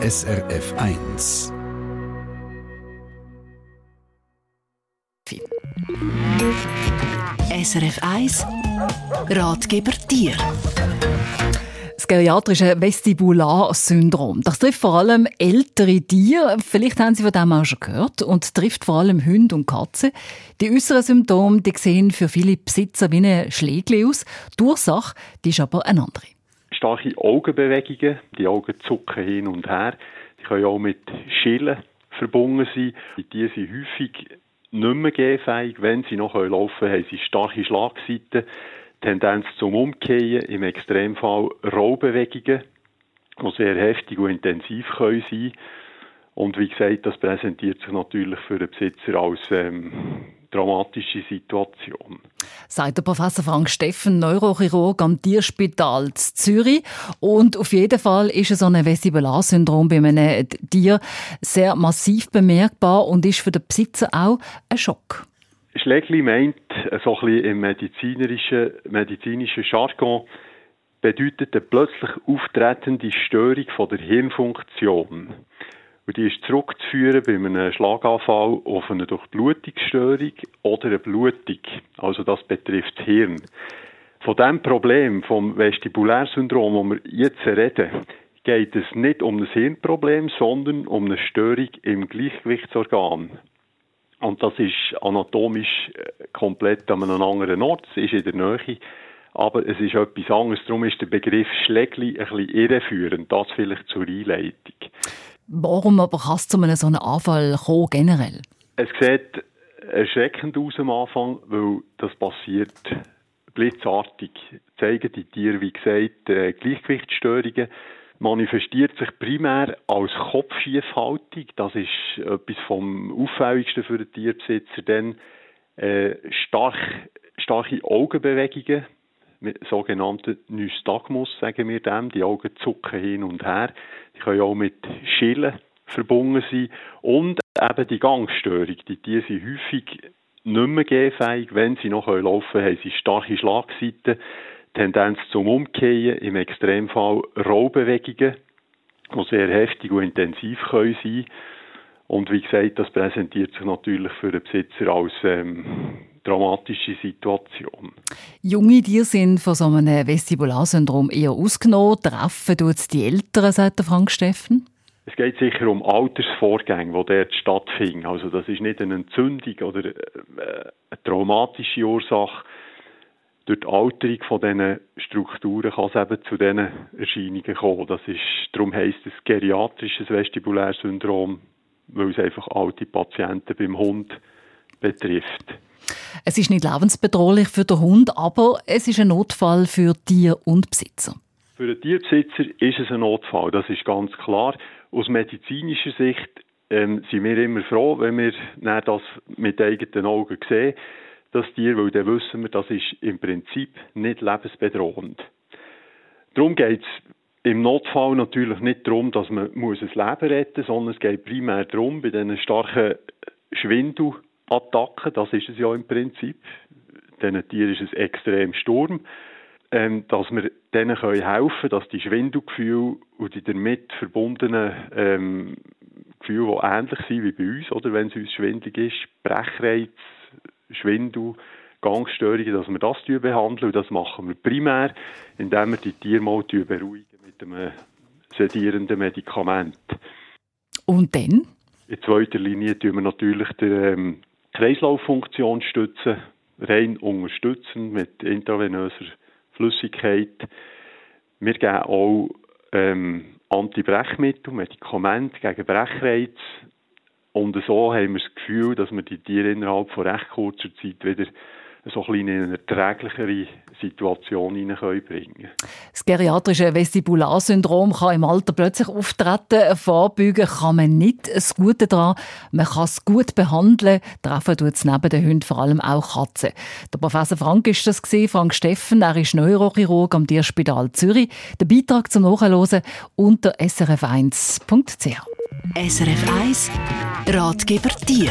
SRF 1. SRF 1 Ratgeber Tier das geriatrische Vestibularsyndrom. Das trifft vor allem ältere Tiere. Vielleicht haben Sie von dem auch schon gehört. Und trifft vor allem Hunde und Katzen. Die äußeren Symptome die sehen für viele Besitzer wie ein Schlägli aus. Die Ursache die ist aber eine andere. Starke Augenbewegungen. Die Augen zucken hin und her. Die können auch mit Schillen verbunden sein. Die sind häufig nicht mehr gehfähig. Wenn sie noch laufen können, haben sie starke Schlagseiten. Tendenz zum Umkehren, im Extremfall Rollbewegungen, die sehr heftig und intensiv können sein Und wie gesagt, das präsentiert sich natürlich für den Besitzer als ähm, dramatische Situation. Sagt der Professor Frank Steffen, Neurochirurg am Tierspital Zürich. Und auf jeden Fall ist so ein Vestibularsyndrom bei einem Tier sehr massiv bemerkbar und ist für den Besitzer auch ein Schock. Schlägli meint, so ein im medizinischen, medizinischen Jargon, bedeutet eine plötzlich auftretende Störung von der Hirnfunktion. Und die ist zurückzuführen bei einem Schlaganfall auf eine Durchblutungsstörung oder eine Blutung. Also das betrifft das Hirn. Von dem Problem, vom Vestibulärsyndrom, wo wir jetzt reden, geht es nicht um ein Hirnproblem, sondern um eine Störung im Gleichgewichtsorgan. Und das ist anatomisch äh, komplett an einem anderen Ort, es ist in der Nähe. Aber es ist etwas anderes. Darum ist der Begriff Schlägli ein bisschen irreführend. Das vielleicht zur Einleitung. Warum aber kann es zu einem so einem Anfall kommen, generell? Es sieht erschreckend aus am Anfang, weil das passiert blitzartig. Zeigen die Tiere, wie gesagt, äh, Gleichgewichtsstörungen manifestiert sich primär als Kopfschiefhaltung. Das ist etwas vom Auffälligsten für den Tierbesitzer. Dann äh, stark, starke Augenbewegungen, sogenannten Nystagmus, sagen wir dem. Die Augen zucken hin und her. Die können auch mit Schillen verbunden sein. Und eben die Gangstörung. Die Tiere sind häufig nicht mehr gehfähig. Wenn sie noch laufen können, haben sie starke Schlagseiten. Tendenz zum Umkehren, im Extremfall Rollbewegungen, die sehr heftig und intensiv können sein Und wie gesagt, das präsentiert sich natürlich für den Besitzer als ähm, dramatische Situation. Junge Tiere sind von so einem Vestibularsyndrom eher ausgenommen. Treffen tut die Älteren, sagt Frank Steffen? Es geht sicher um Altersvorgänge, die dort stattfinden. Also das ist nicht eine Entzündung oder äh, eine traumatische Ursache, durch die Alterung von diesen Strukturen kann es eben zu diesen Erscheinungen kommen. Das ist, darum heisst es geriatrisches Vestibulärsyndrom, weil es einfach alte Patienten beim Hund betrifft. Es ist nicht lebensbedrohlich für den Hund, aber es ist ein Notfall für Tier und Besitzer. Für den Tierbesitzer ist es ein Notfall, das ist ganz klar. Aus medizinischer Sicht ähm, sind wir immer froh, wenn wir das mit eigenen Augen sehen das Tier, weil dann wissen wir, das ist im Prinzip nicht lebensbedrohend. Darum geht es im Notfall natürlich nicht darum, dass man muss ein Leben retten muss, sondern es geht primär darum, bei diesen starken Schwindelattacken, das ist es ja im Prinzip, diesen Tieren ist es extrem Sturm, ähm, dass wir denen können helfen dass die Schwindelgefühle und die damit verbundenen ähm, Gefühle, die ähnlich sind wie bei uns, oder wenn es uns schwindelig ist, Brechreiz, Schwindel, Gangstörungen, dass wir das behandeln. Und das machen wir primär, indem wir die Tiere mal beruhigen mit einem sedierenden Medikament. Und dann? In zweiter Linie tun wir natürlich die ähm, Kreislauffunktion stützen, rein unterstützen mit intravenöser Flüssigkeit. Wir geben auch ähm, Antibrechmittel, Medikamente gegen Brechreiz, und so haben wir das Gefühl, dass wir die Tiere innerhalb von recht kurzer Zeit wieder so ein in eine erträglichere Situation hineinbringen können. Das geriatrische Vestibularsyndrom kann im Alter plötzlich auftreten. Vorbeugen kann man nicht. Das Gute daran, man kann es gut behandeln. Treffen tut es neben den Hunden vor allem auch Katzen. Der Professor Frank ist das gesehen, Frank Steffen. Er ist Neurochirurg am Tierspital Zürich. Der Beitrag zum Nachhören unter srf1.ch. SRF 1 Ratgeber Tier.